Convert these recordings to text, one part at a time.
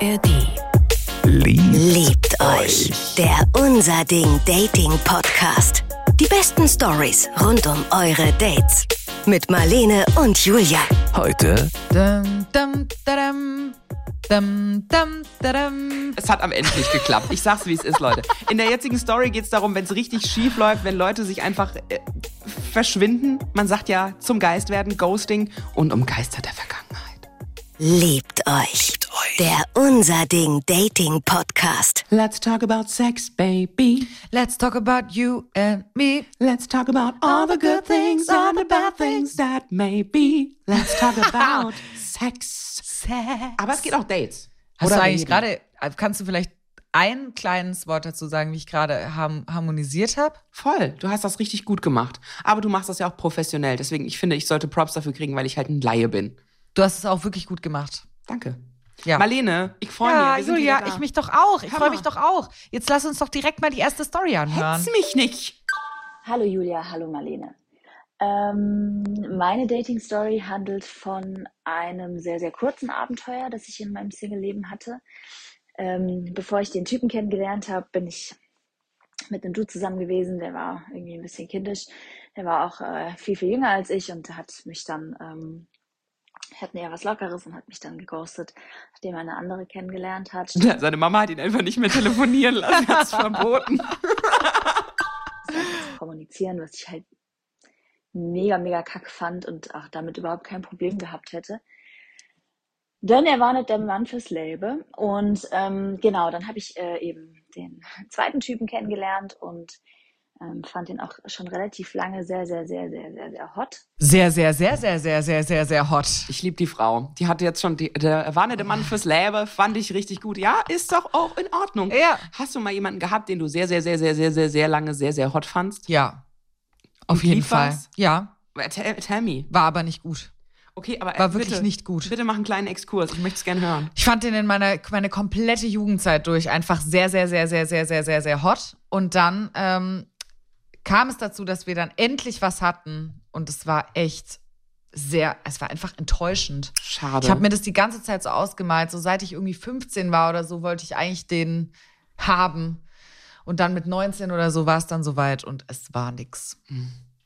ARD. Liebt, Liebt euch. Der Unser Ding Dating Podcast. Die besten Stories rund um eure Dates. Mit Marlene und Julia. heute Dum, dum, dadam. Dum, dum, dadam. Es hat am Ende nicht geklappt. Ich sag's, wie es ist, Leute. In der jetzigen Story geht's darum, wenn es richtig schief läuft, wenn Leute sich einfach äh, verschwinden. Man sagt ja zum Geist werden, Ghosting und um Geister der Vergangenheit. Liebt euch. Der Unser Ding Dating Podcast. Let's talk about sex, baby. Let's talk about you and me. Let's talk about all the good things and the bad things that may be. Let's talk about sex. Aber es geht auch Dates. Hast Oder du eigentlich gerade, kannst du vielleicht ein kleines Wort dazu sagen, wie ich gerade harmonisiert habe? Voll, du hast das richtig gut gemacht. Aber du machst das ja auch professionell. Deswegen, ich finde, ich sollte Props dafür kriegen, weil ich halt ein Laie bin. Du hast es auch wirklich gut gemacht. Danke. Ja. Marlene, ich freue ja, mich. wir sind Julia, ich mich doch auch. Ich freue mich doch auch. Jetzt lass uns doch direkt mal die erste Story anhören. Hetz mich nicht. Hallo Julia, hallo Marlene. Ähm, meine Dating-Story handelt von einem sehr, sehr kurzen Abenteuer, das ich in meinem Single-Leben hatte. Ähm, bevor ich den Typen kennengelernt habe, bin ich mit einem Dude zusammen gewesen, der war irgendwie ein bisschen kindisch. Der war auch äh, viel, viel jünger als ich und hat mich dann, ähm, hatten eher was Lockeres und hat mich dann geghostet, nachdem er eine andere kennengelernt hat. Ja, seine Mama hat ihn einfach nicht mehr telefonieren lassen, hat es verboten. kommunizieren, was ich halt mega, mega kack fand und auch damit überhaupt kein Problem gehabt hätte. Denn er war nicht der Mann fürs Leben. Und ähm, genau, dann habe ich äh, eben den zweiten Typen kennengelernt und ähm, fand ihn auch schon relativ lange sehr, sehr, sehr, sehr, sehr, sehr hot. Sehr, sehr, sehr, sehr, sehr, sehr, sehr, sehr hot. Ich liebe die Frau. Die hatte jetzt schon, die, der war nicht der Mann fürs Leben, fand ich richtig gut. Ja, ist doch auch in Ordnung. Ja. Hast du mal jemanden gehabt, den du sehr, sehr, sehr, sehr, sehr, sehr, sehr lange sehr, sehr hot fandst? Ja. Auf jeden Fall. Ja. Tell, tell me. War aber nicht gut. Okay, aber äh, War wirklich bitte, nicht gut. Bitte mach einen kleinen Exkurs. Ich möchte es gerne hören. Ich fand den in meiner meine komplette Jugendzeit durch einfach sehr, sehr, sehr, sehr, sehr, sehr, sehr, sehr hot. Und dann ähm, kam es dazu, dass wir dann endlich was hatten. Und es war echt sehr, es war einfach enttäuschend. Schade. Ich habe mir das die ganze Zeit so ausgemalt. So seit ich irgendwie 15 war oder so, wollte ich eigentlich den haben. Und dann mit 19 oder so war es dann soweit und es war nix.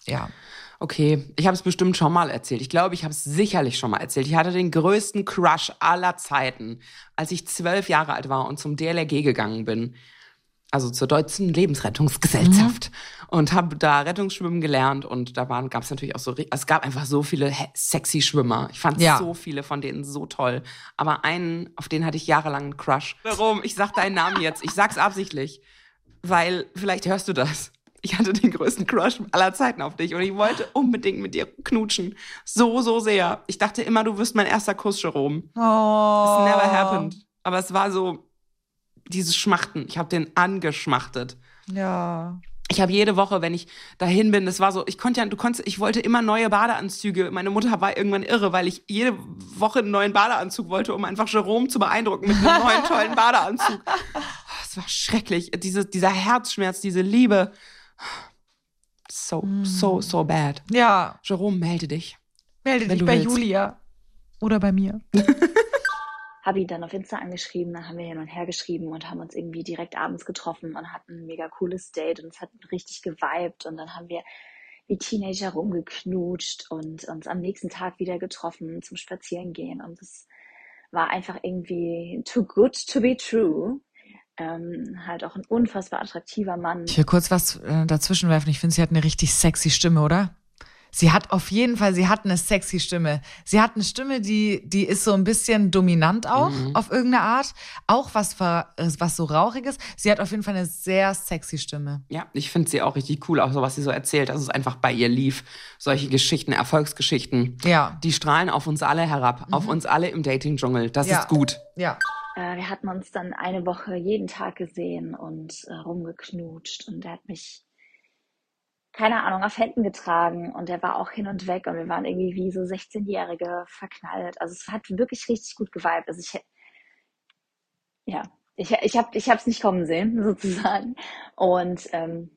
Ja. Okay, ich habe es bestimmt schon mal erzählt. Ich glaube, ich habe es sicherlich schon mal erzählt. Ich hatte den größten Crush aller Zeiten, als ich zwölf Jahre alt war und zum DLRG gegangen bin. Also zur Deutschen Lebensrettungsgesellschaft. Und habe da Rettungsschwimmen gelernt und da waren gab es natürlich auch so, es gab einfach so viele sexy Schwimmer. Ich fand Ja. so viele von denen so toll. Aber einen, auf den hatte ich jahrelang einen Crush. Warum? Ich sag deinen Namen jetzt. Ich sag's absichtlich. Weil vielleicht hörst du das. Ich hatte den größten Crush aller Zeiten auf dich und ich wollte unbedingt mit dir knutschen. So, so sehr. Ich dachte immer, du wirst mein erster Kuss, Jerome. Oh. It's never happened. Aber es war so, dieses Schmachten. Ich habe den angeschmachtet. Ja. Ich habe jede Woche, wenn ich dahin bin, das war so, ich konnte ja, du konntest, ich wollte immer neue Badeanzüge. Meine Mutter war irgendwann irre, weil ich jede Woche einen neuen Badeanzug wollte, um einfach Jerome zu beeindrucken mit einem neuen tollen Badeanzug. Es war schrecklich. Diese, dieser Herzschmerz, diese Liebe. So, so, so bad. Ja. Jerome, melde dich. Melde dich bei willst. Julia. Oder bei mir. Habe ihn dann auf Insta angeschrieben, dann haben wir hin und her geschrieben und haben uns irgendwie direkt abends getroffen und hatten ein mega cooles Date und es hat richtig geweibt und dann haben wir wie Teenager rumgeknutscht und uns am nächsten Tag wieder getroffen zum Spazierengehen und es war einfach irgendwie too good to be true. Ähm, halt auch ein unfassbar attraktiver Mann. Ich will kurz was äh, dazwischen werfen. Ich finde, sie hat eine richtig sexy Stimme, oder? Sie hat auf jeden Fall, sie hat eine sexy Stimme. Sie hat eine Stimme, die, die ist so ein bisschen dominant auch, auf irgendeine Art. Auch was, äh, was so rauchiges. Sie hat auf jeden Fall eine sehr sexy Stimme. Ja, ich finde sie auch richtig cool, auch so was sie so erzählt, dass es einfach bei ihr lief. Solche Geschichten, Erfolgsgeschichten. Ja. Die strahlen auf uns alle herab, auf uns alle im Dating-Dschungel. Das Ja. ist gut. Ja. Äh, wir hatten uns dann eine Woche jeden Tag gesehen und äh, rumgeknutscht und er hat mich, keine Ahnung, auf Händen getragen und er war auch hin und weg und wir waren irgendwie wie so 16-Jährige verknallt. Also es hat wirklich richtig gut geweibt. Also ich, ja, ich, ich habe ich hab's nicht kommen sehen, sozusagen. Und ähm,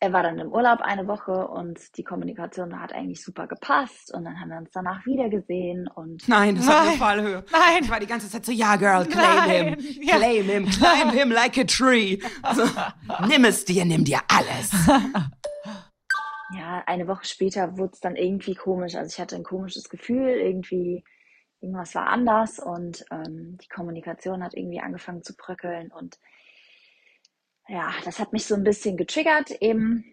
er war dann im Urlaub eine Woche und die Kommunikation hat eigentlich super gepasst und dann haben wir uns danach wieder gesehen und Nein, das Nein. eine Fallhöhe. Nein. Ich war die ganze Zeit so, ja, Girl, claim Nein. him. Ja. Claim him, climb him like a tree. So, nimm es dir, nimm dir alles. Ja, eine Woche später wurde es dann irgendwie komisch. Also ich hatte ein komisches Gefühl, irgendwie irgendwas war anders und ähm, die Kommunikation hat irgendwie angefangen zu bröckeln und ja, das hat mich so ein bisschen getriggert eben,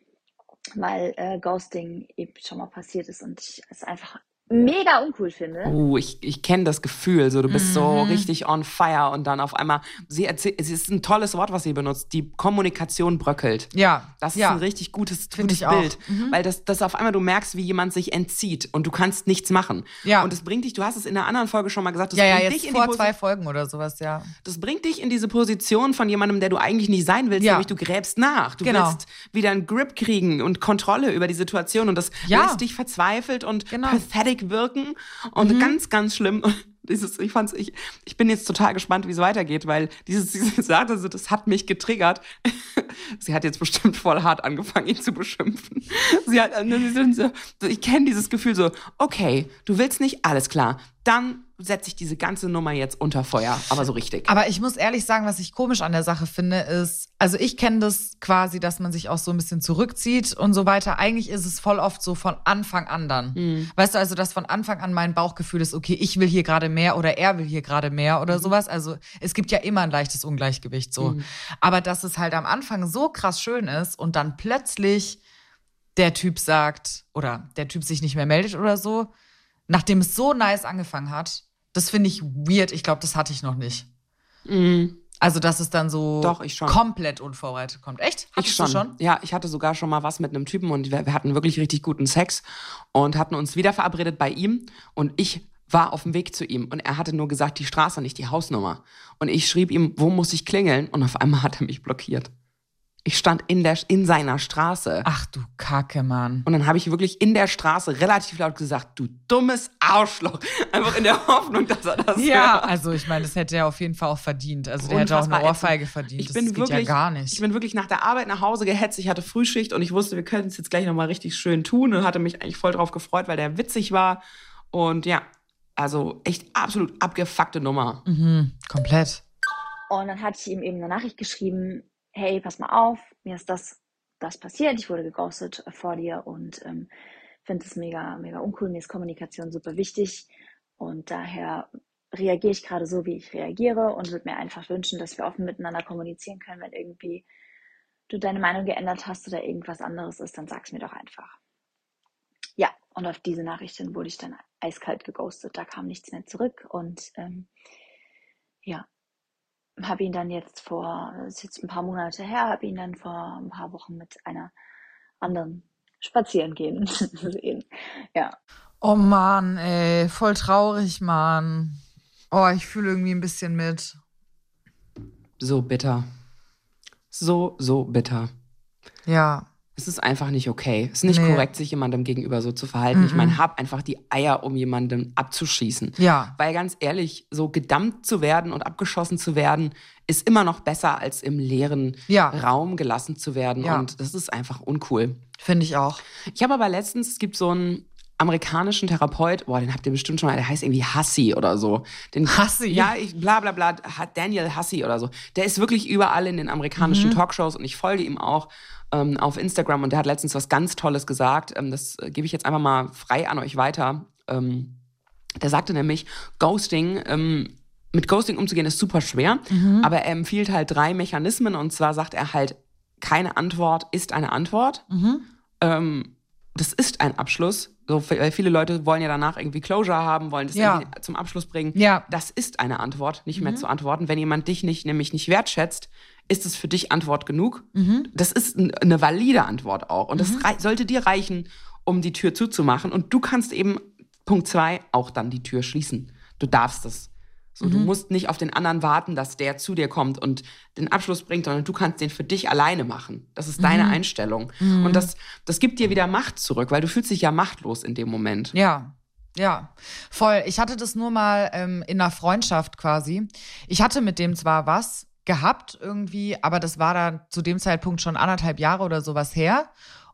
weil äh, Ghosting eben schon mal passiert ist und ich es einfach mega uncool finde. Oh, ich, ich kenne das Gefühl. So, du bist so Mhm. richtig on fire und dann auf einmal, sie erzählt, es ist ein tolles Wort, was sie benutzt. Die Kommunikation bröckelt. Ja. Das ist ja. ein richtig gutes, gutes. Bild. Mhm. Weil das, das auf einmal du merkst, wie jemand sich entzieht und du kannst nichts machen. Ja. Und das bringt dich, du hast es in einer anderen Folge schon mal gesagt, das Ja, ja, bringt jetzt dich in vor zwei Folgen oder sowas, ja. Das bringt dich in diese Position von jemandem, der du eigentlich nicht sein willst, Ja. nämlich du gräbst nach. Du Genau. willst wieder einen Grip kriegen und Kontrolle über die Situation und das Ja. lässt dich verzweifelt und Genau. Mhm. Pathetic wirken und ganz, ganz schlimm. Dieses, ich fand's, ich, ich bin jetzt total gespannt, wie es weitergeht, weil dieses, sie sagte so, das hat mich getriggert. Sie hat jetzt bestimmt voll hart angefangen, ihn zu beschimpfen. Sie hat, äh, so, ich kenne dieses Gefühl so, okay, du willst nicht, alles klar, dann setze ich diese ganze Nummer jetzt unter Feuer, aber so richtig. Aber ich muss ehrlich sagen, was ich komisch an der Sache finde, ist, also ich kenne das quasi, dass man sich auch so ein bisschen zurückzieht und so weiter. Eigentlich ist es voll oft so von Anfang an dann. Weißt du, also, dass von Anfang an mein Bauchgefühl ist, okay, ich will hier gerade mehr oder er will hier gerade mehr oder sowas. Also es gibt ja immer ein leichtes Ungleichgewicht so. Aber dass es halt am Anfang so krass schön ist und dann plötzlich der Typ sagt oder der Typ sich nicht mehr meldet oder so, nachdem es so nice angefangen hat, das finde ich weird. Ich glaube, das hatte ich noch nicht. Also, dass es dann so Doch, komplett unvorbereitet kommt. Echt? Hattest Ich schon. du schon? Ja, ich hatte sogar schon mal was mit einem Typen und wir, wir hatten wirklich richtig guten Sex und hatten uns wieder verabredet bei ihm und ich war auf dem Weg zu ihm und er hatte nur gesagt, die Straße, nicht die Hausnummer. Und ich schrieb ihm, wo muss ich klingeln? Und auf einmal hat er mich blockiert. Ich stand in, der, in seiner Straße. Ach du Kacke, Mann. Und dann habe ich wirklich in der Straße relativ laut gesagt, du dummes Arschloch. Einfach in der Hoffnung, dass er das Ja, hört. also ich meine, das hätte er auf jeden Fall auch verdient. Also der hätte auch Unfassbar eine Ohrfeige verdient. Ich das bin geht wirklich, ja gar nicht. Ich bin wirklich nach der Arbeit nach Hause gehetzt. Ich hatte Frühschicht und ich wusste, wir können es jetzt gleich nochmal richtig schön tun und hatte mich eigentlich voll drauf gefreut, weil der witzig war. Und ja, also echt absolut abgefuckte Nummer. mhm, komplett. Und dann hatte ich ihm eben eine Nachricht geschrieben, hey, pass mal auf, mir ist das, das passiert, ich wurde geghostet vor dir und ähm, finde es mega, mega uncool, mir ist Kommunikation super wichtig und daher reagiere ich gerade so, wie ich reagiere und würde mir einfach wünschen, dass wir offen miteinander kommunizieren können, wenn irgendwie du deine Meinung geändert hast oder irgendwas anderes ist, dann sag's mir doch einfach. Ja, und auf diese Nachricht hin wurde ich dann eiskalt geghostet, da kam nichts mehr zurück und ähm, ja, habe ihn dann jetzt vor, das ist jetzt ein paar Monate her, habe ihn dann vor ein paar Wochen mit einer anderen spazieren gehen sehen. Ja. Oh Mann, ey, voll traurig, Mann. Oh, ich fühle irgendwie ein bisschen mit. So bitter. So, so bitter. Ja. Es ist einfach nicht okay. Es ist nicht Nee. korrekt, sich jemandem gegenüber so zu verhalten. Ich meine, hab einfach die Eier, um jemanden abzuschießen. Ja. Weil ganz ehrlich, so gedammt zu werden und abgeschossen zu werden, ist immer noch besser, als im leeren Ja. Raum gelassen zu werden. Ja. Und das ist einfach uncool. Finde ich auch. Ich habe aber letztens, es gibt so einen amerikanischen Therapeut, boah, den habt ihr bestimmt schon mal, der heißt irgendwie Hassi oder so. Den, Hassi? Ja, ich, bla bla bla, Daniel Hassi oder so. Der ist wirklich überall in den amerikanischen Mhm. Talkshows und ich folge ihm auch ähm, auf Instagram und der hat letztens was ganz Tolles gesagt. Ähm, das äh, gebe ich jetzt einfach mal frei an euch weiter. Ähm, der sagte nämlich, Ghosting, ähm, mit Ghosting umzugehen ist super schwer, Mhm. aber er empfiehlt halt drei Mechanismen und zwar sagt er halt, keine Antwort ist eine Antwort. Mhm. Ähm, das ist ein Abschluss. So, weil viele Leute wollen ja danach irgendwie Closure haben, wollen das Ja. irgendwie zum Abschluss bringen. Ja. Mhm. Das ist eine Antwort, nicht mehr zu antworten. Wenn jemand dich nicht, nämlich nicht wertschätzt, ist es für dich Antwort genug. Mhm. Das ist eine valide Antwort auch. Und das rei- sollte dir reichen, um die Tür zuzumachen. Und du kannst eben, Punkt zwei, auch dann die Tür schließen. Du darfst es. So, Mhm. Du musst nicht auf den anderen warten, dass der zu dir kommt und den Abschluss bringt, sondern du kannst den für dich alleine machen. Das ist Mhm. deine Einstellung. Und das, das gibt dir wieder Macht zurück, weil du fühlst dich ja machtlos in dem Moment. Ja, ja, voll. Ich hatte das nur mal ähm, in einer Freundschaft quasi. Ich hatte mit dem zwar was, gehabt irgendwie, aber das war dann zu dem Zeitpunkt schon anderthalb Jahre oder sowas her.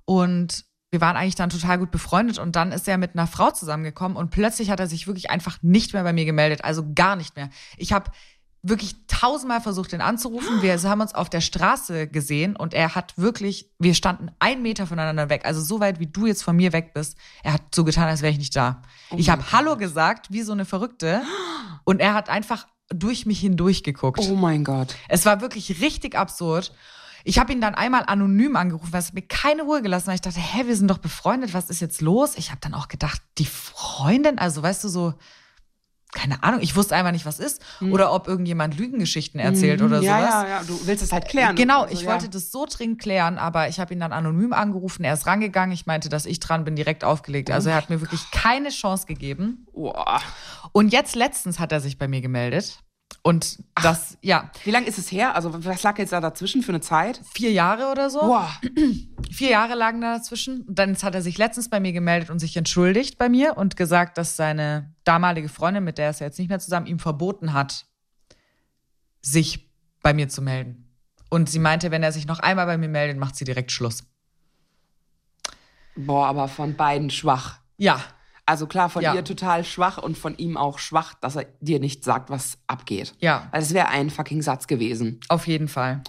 Und wir waren eigentlich dann total gut befreundet und dann ist er mit einer Frau zusammengekommen und plötzlich hat er sich wirklich einfach nicht mehr bei mir gemeldet, also gar nicht mehr. Ich habe wirklich tausendmal versucht, ihn anzurufen. Wir haben uns auf der Straße gesehen und er hat wirklich, wir standen einen Meter voneinander weg, also so weit, wie du jetzt von mir weg bist. Er hat so getan, als wäre ich nicht da. ich habe Hallo gesagt, wie so eine Verrückte und er hat einfach durch mich hindurch geguckt. Oh mein Gott. Es war wirklich richtig absurd. Ich habe ihn dann einmal anonym angerufen, weil es mir keine Ruhe gelassen hat. Ich dachte, hä, wir sind doch befreundet, was ist jetzt los? Ich habe dann auch gedacht, die Freundin, also weißt du so, keine Ahnung, ich wusste einfach nicht, was ist. Oder ob irgendjemand Lügengeschichten erzählt oder Mhm. ja, sowas. Ja, ja, du willst es halt klären. Genau, Also, ich ja. wollte das so dringend klären, aber ich habe ihn dann anonym angerufen. Er ist rangegangen. Ich meinte, dass ich dran bin, direkt aufgelegt. Also er hat mir wirklich keine Chance gegeben. Boah. Und jetzt letztens hat er sich bei mir gemeldet. Und das, ja, Wie lange ist es her? Also, was lag jetzt da dazwischen für eine Zeit? vier Jahre oder so. Boah. Vier Jahre lagen da dazwischen. Und dann hat er sich letztens bei mir gemeldet und sich entschuldigt bei mir und gesagt, dass seine damalige Freundin, mit der er jetzt nicht mehr zusammen, ihm verboten hat, sich bei mir zu melden. Und sie meinte, wenn er sich noch einmal bei mir meldet, macht sie direkt Schluss. Boah, aber von beiden schwach. Ja, Also klar, von Ja. ihr total schwach und von ihm auch schwach, dass er dir nicht sagt, was abgeht. ja, Weil es wäre ein fucking Satz gewesen. auf jeden Fall.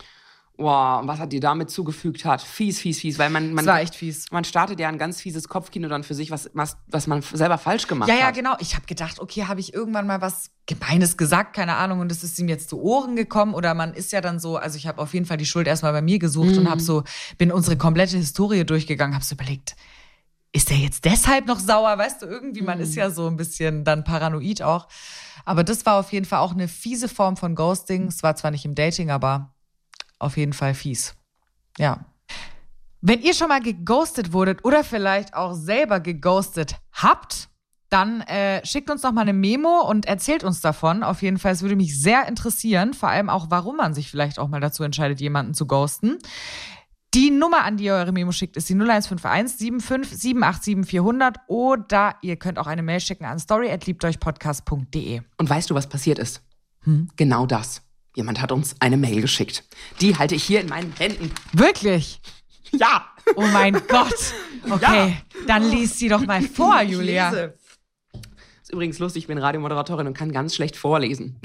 Und was er dir damit zugefügt hat. Fies, fies, fies. Weil man, man, Das war echt fies. man startet ja ein ganz fieses Kopfkino dann für sich, was, was, was man selber falsch gemacht Ja, ja, hat. genau. Ich habe gedacht, okay, habe ich irgendwann mal was Gemeines gesagt, keine Ahnung, und es ist ihm jetzt zu Ohren gekommen oder man ist ja dann so, also ich habe auf jeden Fall die Schuld erstmal bei mir gesucht und habe so, bin unsere komplette Historie durchgegangen, habe so überlegt, ist der jetzt deshalb noch sauer? Weißt du, irgendwie, man ist ja so ein bisschen dann paranoid auch. Aber das war auf jeden Fall auch eine fiese Form von Ghosting. Es war zwar nicht im Dating, aber auf jeden Fall fies. Ja. Wenn ihr schon mal geghostet wurdet oder vielleicht auch selber geghostet habt, dann äh, schickt uns doch mal eine Memo und erzählt uns davon. Auf jeden Fall, es würde mich sehr interessieren, vor allem auch, warum man sich vielleicht auch mal dazu entscheidet, jemanden zu ghosten. Die Nummer, an die ihr eure Memo schickt, ist die 0151 75 787 400 oder ihr könnt auch eine Mail schicken an story@liebteuchpodcast.de. Und weißt du, was passiert ist? Hm? Genau das. Jemand hat uns eine Mail geschickt. Die halte ich hier in meinen Händen. Wirklich? Ja! Oh mein Gott. Okay, dann liest sie doch mal vor, Ich Julia. lese. Ist übrigens lustig, ich bin Radiomoderatorin und kann ganz schlecht vorlesen.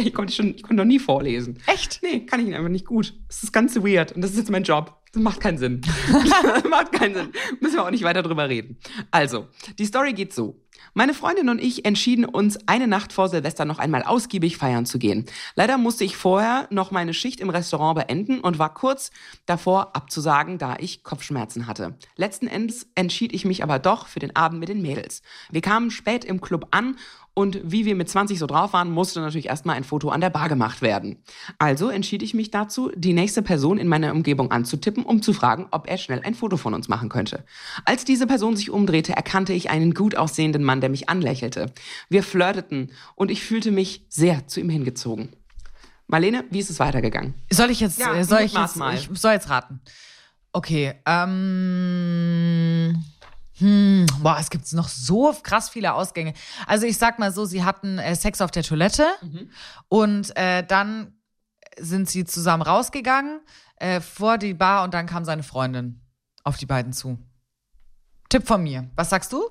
Ich konnte, schon, ich konnte noch nie vorlesen. Echt? Nee, kann ich einfach nicht gut. Das ist ganz weird und das ist jetzt mein Job. Das macht keinen Sinn. das macht keinen Sinn. Müssen wir auch nicht weiter drüber reden. Also, die Story geht so. Meine Freundin und ich entschieden uns, eine Nacht vor Silvester noch einmal ausgiebig feiern zu gehen. Leider musste ich vorher noch meine Schicht im Restaurant beenden und war kurz davor abzusagen, da ich Kopfschmerzen hatte. Letzten Endes entschied ich mich aber doch für den Abend mit den Mädels. Wir kamen spät im Club an und wie wir mit 20 so drauf waren, musste natürlich erstmal ein Foto an der Bar gemacht werden. Also entschied ich mich dazu, die nächste Person in meiner Umgebung anzutippen, um zu fragen, ob er schnell ein Foto von uns machen könnte. Als diese Person sich umdrehte, erkannte ich einen gut aussehenden Mann, der mich anlächelte. Wir flirteten und ich fühlte mich sehr zu ihm hingezogen. Marlene, wie ist es weitergegangen? Soll ich jetzt, Ja, äh, soll ich jetzt, mal. ich soll jetzt raten. Okay, ähm, hm, boah, es gibt noch so krass viele Ausgänge. Also ich sag mal so, sie hatten äh, Sex auf der Toilette und äh, dann sind sie zusammen rausgegangen äh, vor die Bar und dann kam seine Freundin auf die beiden zu. Tipp von mir. Was sagst du?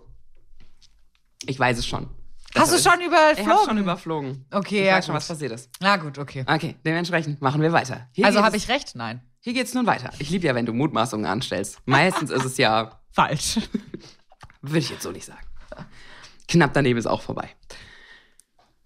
Ich weiß es schon. Hast du Das schon überflogen? Ich habe schon überflogen. Okay, ich ja, weiß schon, gut. was passiert ist. Na gut, okay. Okay, dementsprechend machen wir weiter. Hier Also habe ich recht? Nein. Hier geht's nun weiter. Ich liebe ja, wenn du Mutmaßungen anstellst. Meistens ist es ja Falsch. Würde ich jetzt so nicht sagen. Knapp daneben ist auch vorbei.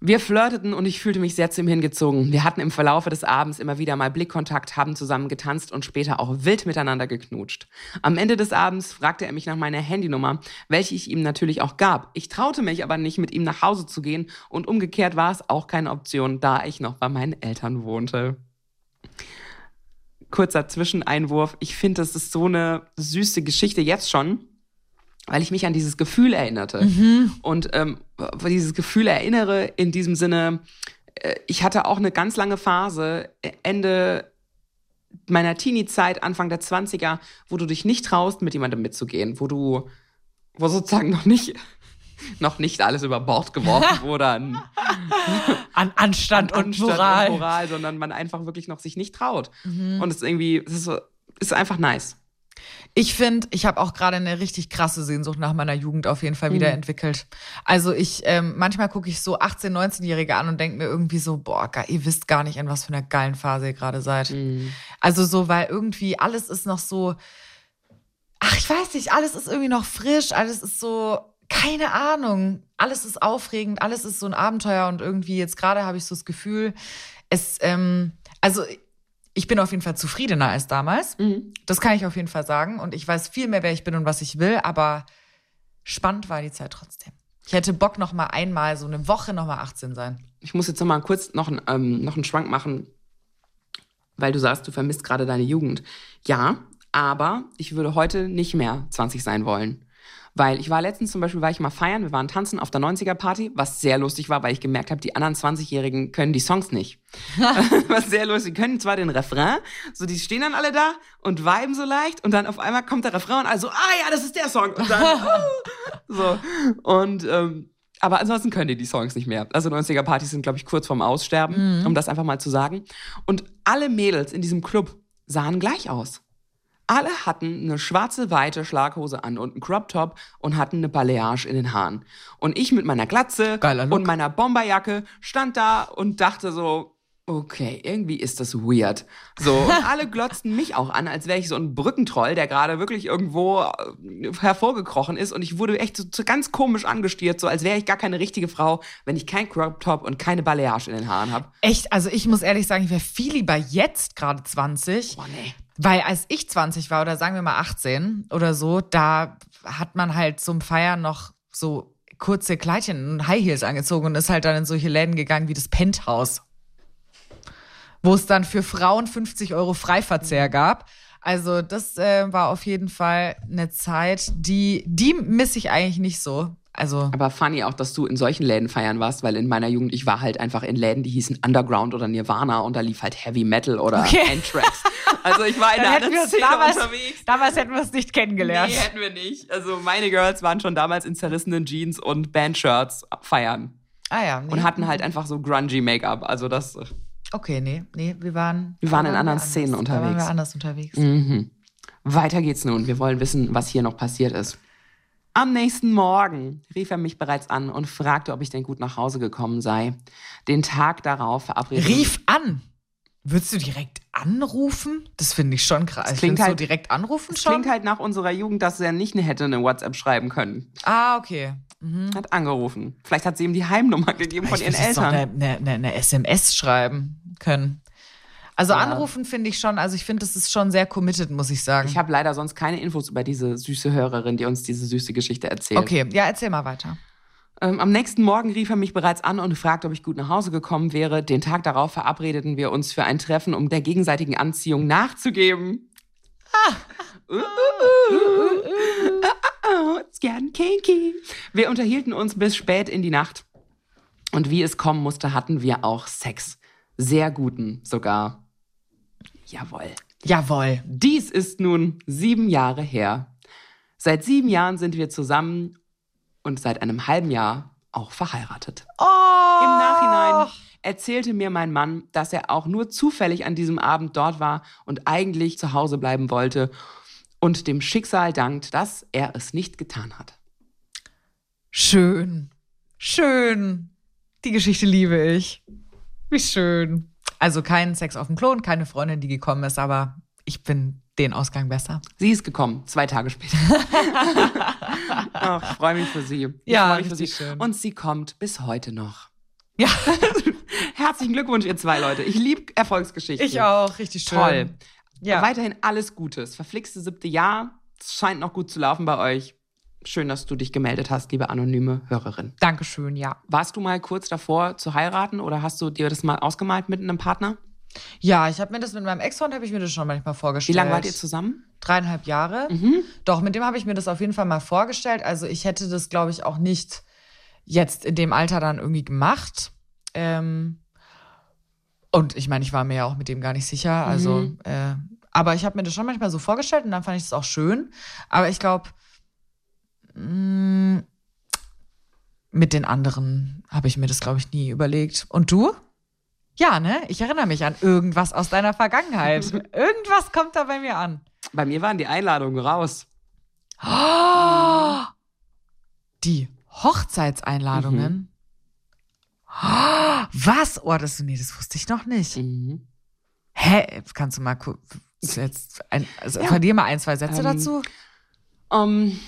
Wir flirteten und ich fühlte mich sehr zu ihm hingezogen. Wir hatten im Verlaufe des Abends immer wieder mal Blickkontakt, haben zusammen getanzt und später auch wild miteinander geknutscht. Am Ende des Abends fragte er mich nach meiner Handynummer, welche ich ihm natürlich auch gab. Ich traute mich aber nicht, mit ihm nach Hause zu gehen und umgekehrt war es auch keine Option, da ich noch bei meinen Eltern wohnte. Kurzer Zwischeneinwurf. Ich finde, das ist so eine süße Geschichte jetzt schon weil ich mich an dieses Gefühl erinnerte. Und ähm, dieses Gefühl erinnere in diesem Sinne, äh, ich hatte auch eine ganz lange Phase, äh, Ende meiner Teenie-Zeit, Anfang der 20er, wo du dich nicht traust, mit jemandem mitzugehen, wo du, wo sozusagen noch nicht, noch nicht alles über Bord geworfen wurde an, An Anstand, an und Anstand Moral. und Moral, sondern man einfach wirklich noch sich nicht traut. Mhm. Und es ist irgendwie, es ist, so, ist einfach nice. Ich finde, ich habe auch gerade eine richtig krasse Sehnsucht nach meiner Jugend auf jeden Fall Mhm. wieder entwickelt. Also ich, ähm, manchmal gucke ich so 18-, 19-Jährige an und denke mir irgendwie so, boah, ihr wisst gar nicht, in was für einer geilen Phase ihr gerade seid. Mhm. Also so, weil irgendwie alles ist noch so, ach, ich weiß nicht, alles ist irgendwie noch frisch, alles ist so, keine Ahnung, alles ist aufregend, alles ist so ein Abenteuer und irgendwie jetzt gerade habe ich so das Gefühl, es, ähm, also ich bin auf jeden Fall zufriedener als damals. Mhm. Das kann ich auf jeden Fall sagen. Und ich weiß viel mehr, wer ich bin und was ich will, aber spannend war die Zeit trotzdem. Ich hätte Bock, noch mal einmal so eine Woche noch mal 18 sein. Ich muss jetzt noch mal kurz noch, einen, ähm, noch einen Schwank machen, weil du sagst, du vermisst gerade deine Jugend. Ja, aber ich würde heute nicht mehr 20 sein wollen. Weil ich war letztens zum Beispiel, war ich mal feiern, wir waren tanzen auf der 90er-Party, was sehr lustig war, weil ich gemerkt habe, die anderen 20-Jährigen können die Songs nicht. was sehr lustig, die können zwar den Refrain, so die stehen dann alle da und viben so leicht und dann auf einmal kommt der Refrain und alle so, ah ja, das ist der Song. Und dann, so. Und, ähm, aber ansonsten können die die Songs nicht mehr. Also 90er-Partys sind, glaube ich, kurz vorm Aussterben, um das einfach mal zu sagen. Und alle Mädels in diesem Club sahen gleich aus. Alle hatten eine schwarze, weite Schlaghose an und einen Crop Top und hatten eine Balayage in den Haaren. Und ich mit meiner Glatze und meiner Bomberjacke stand da und dachte so, okay, irgendwie ist das weird. So, und alle glotzten mich auch an, als wäre ich so ein Brückentroll, der gerade wirklich irgendwo äh, hervorgekrochen ist. Und ich wurde echt so, so ganz komisch angestiert, so als wäre ich gar keine richtige Frau, wenn ich kein Crop Top und keine Balayage in den Haaren habe. Echt, also ich muss ehrlich sagen, ich wäre viel lieber jetzt gerade 20. Boah, nee. Weil als ich 20 war oder sagen wir mal 18 oder so, da hat man halt zum Feiern noch so kurze Kleidchen und High Heels angezogen und ist halt dann in solche Läden gegangen wie das Penthouse. Wo es dann für Frauen 50 Euro Freiverzehr gab. Also das äh, war auf jeden Fall eine Zeit, die, die misse ich eigentlich nicht so. Also Aber funny auch, dass du in solchen Läden feiern warst, weil in meiner Jugend, ich war halt einfach in Läden, die hießen Underground oder Nirvana und da lief halt Heavy Metal oder Okay. Anthrax. Also ich war in einer anderen Szene damals, unterwegs. damals hätten wir es nicht kennengelernt. Nee, hätten wir nicht. Also meine Girls waren schon damals in zerrissenen Jeans und Bandshirts feiern ah ja. Nee. und hatten halt einfach so grungy Make-up. Also das Okay, nee, nee, wir waren. Wir waren in anderen wir Szenen anders. Da waren unterwegs. wir anders unterwegs. Mhm. Weiter geht's nun. Wir wollen wissen, was hier noch passiert ist. Am nächsten Morgen rief er mich bereits an und fragte, ob ich denn gut nach Hause gekommen sei. Den Tag darauf verabredeten Rief an. Würdest du direkt anrufen? Das finde ich schon krass. Das klingt Findest du halt- direkt anrufen schon? klingt halt nach unserer Jugend, dass er nicht hätte eine WhatsApp schreiben können. ah, okay. Mhm. Hat angerufen. Vielleicht hat sie ihm die Heimnummer gegeben von ihren Vielleicht du doch Eltern. Eine, eine, eine SMS schreiben können. Also Ja. anrufen finde ich schon, also ich finde, das ist schon sehr committed, muss ich sagen. Ich habe leider sonst keine Infos über diese süße Hörerin, die uns diese süße Geschichte erzählt. okay, ja, erzähl mal weiter. Ähm, am nächsten Morgen rief er mich bereits an und fragte, ob ich gut nach Hause gekommen wäre. Den Tag darauf verabredeten wir uns für ein Treffen, um der gegenseitigen Anziehung nachzugeben. Uh, uh, uh, uh, uh, it's getting kinky. Wir unterhielten uns bis spät in die Nacht. Und wie es kommen musste, hatten wir auch Sex. Sehr guten sogar. Jawohl. Jawohl. Dies ist nun sieben Jahre her. Seit sieben Jahren sind wir zusammen und seit einem halben Jahr auch verheiratet. Oh. Im Nachhinein erzählte mir mein Mann, dass er auch nur zufällig an diesem Abend dort war und eigentlich zu Hause bleiben wollte und dem Schicksal dankt, dass er es nicht getan hat. Schön. Schön. Die Geschichte liebe ich. Wie schön. Also kein Sex auf dem Klo und keine Freundin, die gekommen ist, aber ich finde den Ausgang besser. Sie ist gekommen, zwei Tage später. Ach, ich freue mich für sie. Ich Ja, freue mich für sie. schön. Und sie kommt bis heute noch. Ja, Herzlichen Glückwunsch, ihr zwei Leute. Ich liebe Erfolgsgeschichten. ich auch. Richtig schön. Toll. Ja. Weiterhin alles Gutes. Verflixte siebte Jahr. Es scheint noch gut zu laufen bei euch. Schön, dass du dich gemeldet hast, liebe anonyme Hörerin. Dankeschön, ja. Warst du mal kurz davor zu heiraten oder hast du dir das mal ausgemalt mit einem Partner? Ja, ich habe mir das mit meinem Ex-Freund, habe ich mir das schon manchmal Wie vorgestellt. lange wart ihr zusammen? Dreieinhalb Jahre. Mhm. Doch, mit dem habe ich mir das auf jeden Fall mal vorgestellt. Also ich hätte das, glaube ich, auch nicht jetzt in dem Alter dann irgendwie gemacht. Ähm, und ich meine, ich war mir ja auch mit dem gar nicht sicher. Also, Mhm. äh, aber ich habe mir das schon manchmal so vorgestellt und dann fand ich das auch schön. Aber ich glaube, mit den anderen habe ich mir das, glaube ich, nie überlegt. Und du? Ja, ne? Ich erinnere mich an irgendwas aus deiner Vergangenheit. irgendwas kommt da bei mir an. Bei mir waren die Einladungen raus. Die Hochzeitseinladungen. Was? Oh, das, nee, das wusste ich noch nicht. Mhm. Hä? Kannst du mal kurz jetzt ein, also verlier mal ein, zwei Sätze Ähm, dazu? Ähm,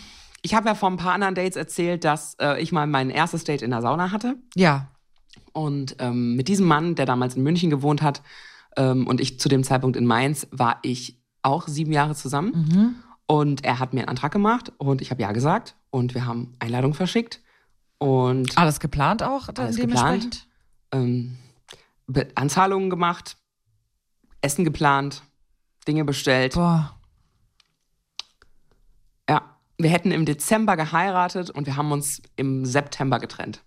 ich habe ja vor ein paar anderen Dates erzählt, dass äh, ich mal mein erstes Date in der Sauna hatte. Ja. Und ähm, mit diesem Mann, der damals in München gewohnt hat ähm, und ich zu dem Zeitpunkt in Mainz, war ich auch sieben Jahre zusammen. Mhm. Und er hat mir einen Antrag gemacht und ich habe ja gesagt. Und wir haben Einladung verschickt. Und Alles geplant auch Alles dementsprechend? ähm, Be- Anzahlungen gemacht, Essen geplant, Dinge bestellt. Boah. Wir hätten im Dezember geheiratet und wir haben uns im September getrennt.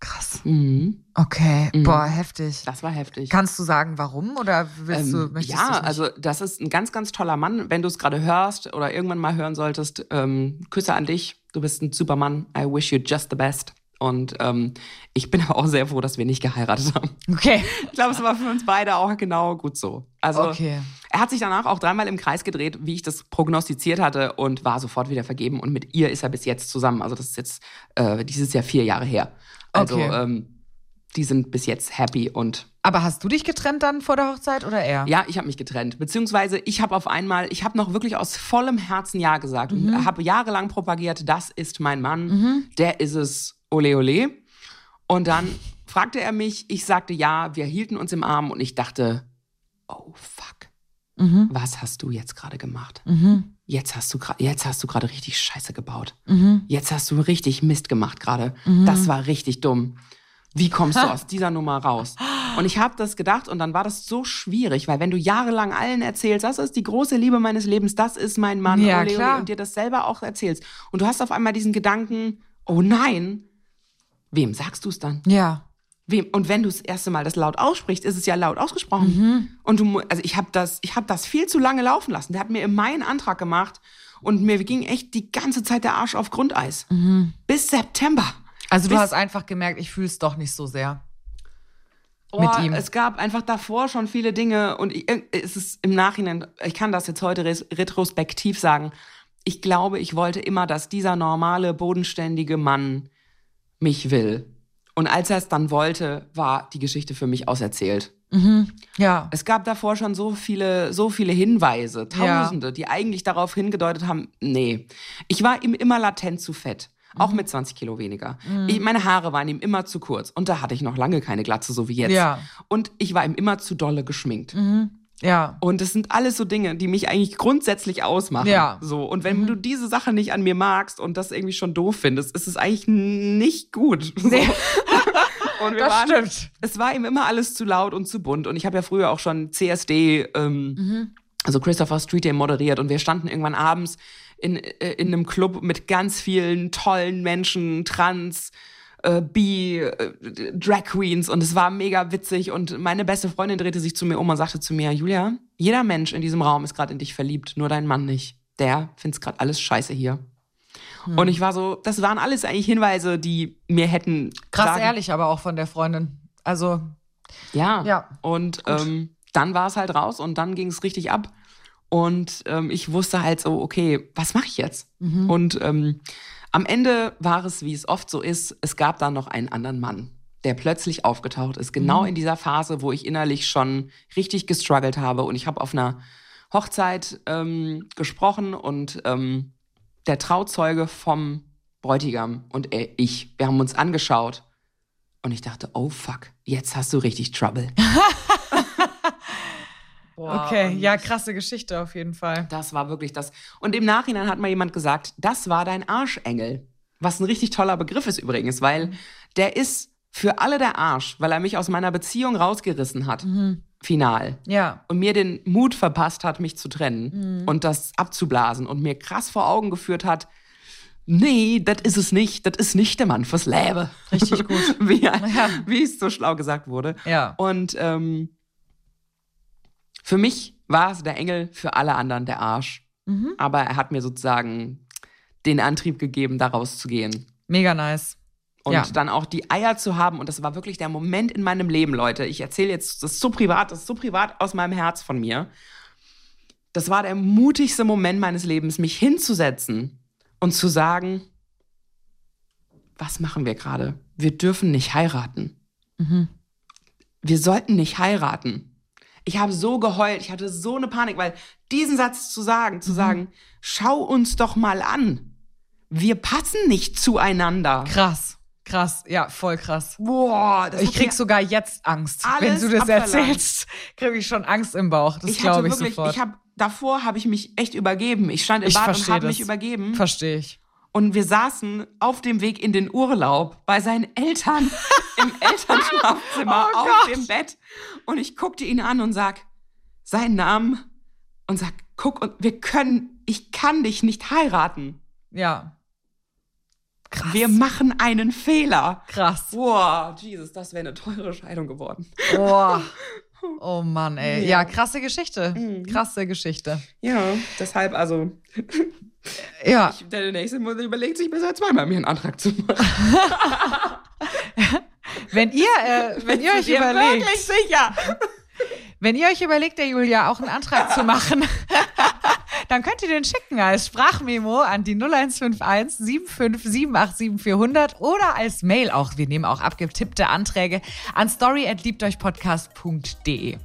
Krass. Mhm. Okay. Mhm. Boah, heftig. Das war heftig. Kannst du sagen, warum? Oder willst du, Ähm, möchtest ja, du also das ist ein ganz, ganz toller Mann. Wenn du es gerade hörst oder irgendwann mal hören solltest, ähm, Küsse an dich. Du bist ein super Mann. I wish you just the best. Und ähm, ich bin aber auch sehr froh, dass wir nicht geheiratet haben. Okay. Ich glaube, es war für uns beide auch genau gut so. Also Okay. Er hat sich danach auch dreimal im Kreis gedreht, wie ich das prognostiziert hatte und war sofort wieder vergeben. Und mit ihr ist er bis jetzt zusammen. Also das ist jetzt äh, dieses Jahr vier Jahre her. Also Okay. ähm, die sind bis jetzt happy und Aber hast du dich getrennt dann vor der Hochzeit oder er? ja, ich habe mich getrennt. Beziehungsweise ich habe auf einmal, ich habe noch wirklich aus vollem Herzen Ja gesagt und habe jahrelang propagiert, das ist mein Mann, der ist es, ole ole. Und dann fragte er mich, ich sagte ja, wir hielten uns im Arm und ich dachte, oh fuck, Mhm. was hast du jetzt gerade gemacht? Mhm. Jetzt hast du gerade, jetzt hast du gerade richtig Scheiße gebaut. Mhm. Jetzt hast du richtig Mist gemacht gerade. Das war richtig dumm. Wie kommst du aus dieser Nummer raus? Und ich habe das gedacht und dann war das so schwierig, weil wenn du jahrelang allen erzählst, das ist die große Liebe meines Lebens, das ist mein Mann, Ja, ole, ole, und dir das selber auch erzählst und du hast auf einmal diesen Gedanken, oh nein, wem sagst du es dann? Ja. Wem? Und wenn du das erste Mal das laut aussprichst, ist es ja laut ausgesprochen. Mhm. Und du, also ich habe das, ich habe das viel zu lange laufen lassen. Der hat mir immer einen Antrag gemacht und mir ging echt die ganze Zeit der Arsch auf Grundeis. Bis September. Mhm. Also du Bis- hast einfach gemerkt, ich fühle es doch nicht so sehr. Oh, mit ihm. Es gab einfach davor schon viele Dinge und ich, es ist im Nachhinein, ich kann das jetzt heute retrospektiv sagen. Ich glaube, ich wollte immer, dass dieser normale, bodenständige Mann mich will. Und als er es dann wollte, war die Geschichte für mich auserzählt. Ja. Es gab davor schon so viele, so viele Hinweise, Ja. Tausende, die eigentlich darauf hingedeutet haben, nee. Ich war ihm immer latent zu fett. Auch mit 20 Kilo weniger. Ich, meine Haare waren ihm immer zu kurz. Und da hatte ich noch lange keine Glatze, so wie jetzt. Ja. Und ich war ihm immer zu dolle geschminkt. Ja. Und das sind alles so Dinge, die mich eigentlich grundsätzlich ausmachen. Ja. So. Und wenn du diese Sache nicht an mir magst und das irgendwie schon doof findest, ist es eigentlich nicht gut. So. und wir Das waren, stimmt. es war ihm immer alles zu laut und zu bunt. Und ich habe ja früher auch schon CSD, ähm, also Christopher Street Day moderiert. Und wir standen irgendwann abends in, äh, in einem Club mit ganz vielen tollen Menschen, trans, äh, bi, äh, Drag Queens. Und es war mega witzig. Und meine beste Freundin drehte sich zu mir um und sagte zu mir, Julia, jeder Mensch in diesem Raum ist gerade in dich verliebt, nur dein Mann nicht. Der find's gerade alles scheiße hier. Hm. Und ich war so, das waren alles eigentlich Hinweise, die mir hätten Krass sagen, ehrlich, aber auch von der Freundin. Also, Ja. Ja. Und ähm, dann war es halt raus und dann ging es richtig ab. Und ähm, ich wusste halt so, okay, was mache ich jetzt? Und ähm, am Ende war es, wie es oft so ist, es gab dann noch einen anderen Mann, der plötzlich aufgetaucht ist, genau in dieser Phase, wo ich innerlich schon richtig gestruggelt habe. Und ich habe auf einer Hochzeit ähm, gesprochen und ähm, der Trauzeuge vom Bräutigam und er, ich, wir haben uns angeschaut und ich dachte, oh fuck, jetzt hast du richtig Trouble. Boah, okay. Ja, krasse Geschichte auf jeden Fall. Das war wirklich das. Und im Nachhinein hat mal jemand gesagt, das war dein Arschengel. Was ein richtig toller Begriff ist übrigens, weil der ist für alle der Arsch, weil er mich aus meiner Beziehung rausgerissen hat. Final. Ja. Und mir den Mut verpasst hat, mich zu trennen und das abzublasen und mir krass vor Augen geführt hat, nee, das ist es nicht, das ist nicht der Mann fürs Leben. Richtig gut. wie, Ja. wie es so schlau gesagt wurde. Ja. Und ähm, für mich war es der Engel, für alle anderen der Arsch. Aber er hat mir sozusagen den Antrieb gegeben, da rauszugehen. Mega nice. Und Ja. dann auch die Eier zu haben. Und das war wirklich der Moment in meinem Leben, Leute. Ich erzähle jetzt, das ist so privat, das ist so privat aus meinem Herz von mir. Das war der mutigste Moment meines Lebens, mich hinzusetzen und zu sagen, was machen wir gerade? Wir dürfen nicht heiraten. Wir sollten nicht heiraten. Ich habe so geheult, ich hatte so eine Panik, weil diesen Satz zu sagen, zu sagen, schau uns doch mal an. Wir passen nicht zueinander. Krass, krass, ja, voll krass. Boah, das Ich krieg sogar jetzt Angst. Wenn du das abverlangt. erzählst, kriege ich schon Angst im Bauch. Das glaube ich wirklich, sofort. ich habe davor habe ich mich echt übergeben. Ich stand im Ich Bad und habe mich übergeben. Verstehe ich. Und wir saßen auf dem Weg in den Urlaub bei seinen Eltern im Elternschlafzimmer Oh auf Gott. dem Bett. Und ich guckte ihn an und sag seinen Namen und sag, guck, und wir können, ich kann dich nicht heiraten. Ja. Krass. Wir machen einen Fehler. krass. Boah, Jesus, das wäre eine teure Scheidung geworden. Boah. Oh Mann, ey. Ja. Ja, krasse Geschichte. Krasse Geschichte. Ja, deshalb also, Ja. ich, der nächste muss überlegt sich besser zweimal mir einen Antrag zu machen. Wenn ihr, äh, wenn ihr euch überlegt, Wirklich sicher. wenn ihr euch überlegt, der Julia auch einen Antrag zu machen, dann könnt ihr den schicken als Sprachmemo an die 0151 75 787 400 oder als Mail auch. Wir nehmen auch abgetippte Anträge an story@liebteuchpodcast.de.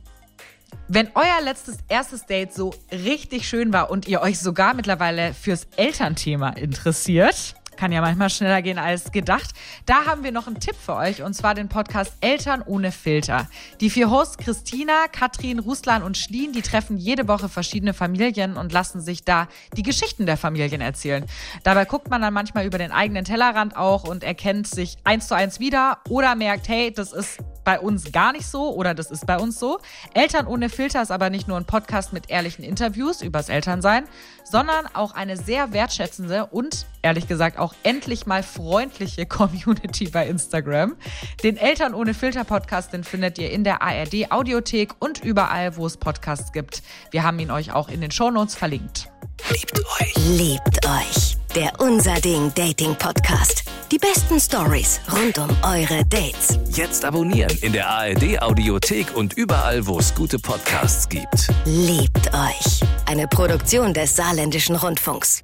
Wenn euer letztes erstes Date so richtig schön war und ihr euch sogar mittlerweile fürs Elternthema interessiert, kann ja manchmal schneller gehen als gedacht. Da haben wir noch einen Tipp für euch und zwar den Podcast Eltern ohne Filter. Die vier Hosts Christina, Katrin, Ruslan und Schlien, die treffen jede Woche verschiedene Familien und lassen sich da die Geschichten der Familien erzählen. Dabei guckt man dann manchmal über den eigenen Tellerrand auch und erkennt sich eins zu eins wieder oder merkt, hey, das ist bei uns gar nicht so oder das ist bei uns so. Eltern ohne Filter ist aber nicht nur ein Podcast mit ehrlichen Interviews übers Elternsein, sondern auch eine sehr wertschätzende und ehrlich gesagt auch endlich mal freundliche Community bei Instagram. Den Eltern ohne Filter Podcast, den findet ihr in der ARD Audiothek und überall, wo es Podcasts gibt. Wir haben ihn euch auch in den Shownotes verlinkt. Liebt euch. Liebt euch. Der Unser Ding Dating Podcast. Die besten Stories rund um eure Dates. Jetzt abonnieren in der ARD Audiothek und überall, wo es gute Podcasts gibt. Liebt euch. Eine Produktion des Saarländischen Rundfunks.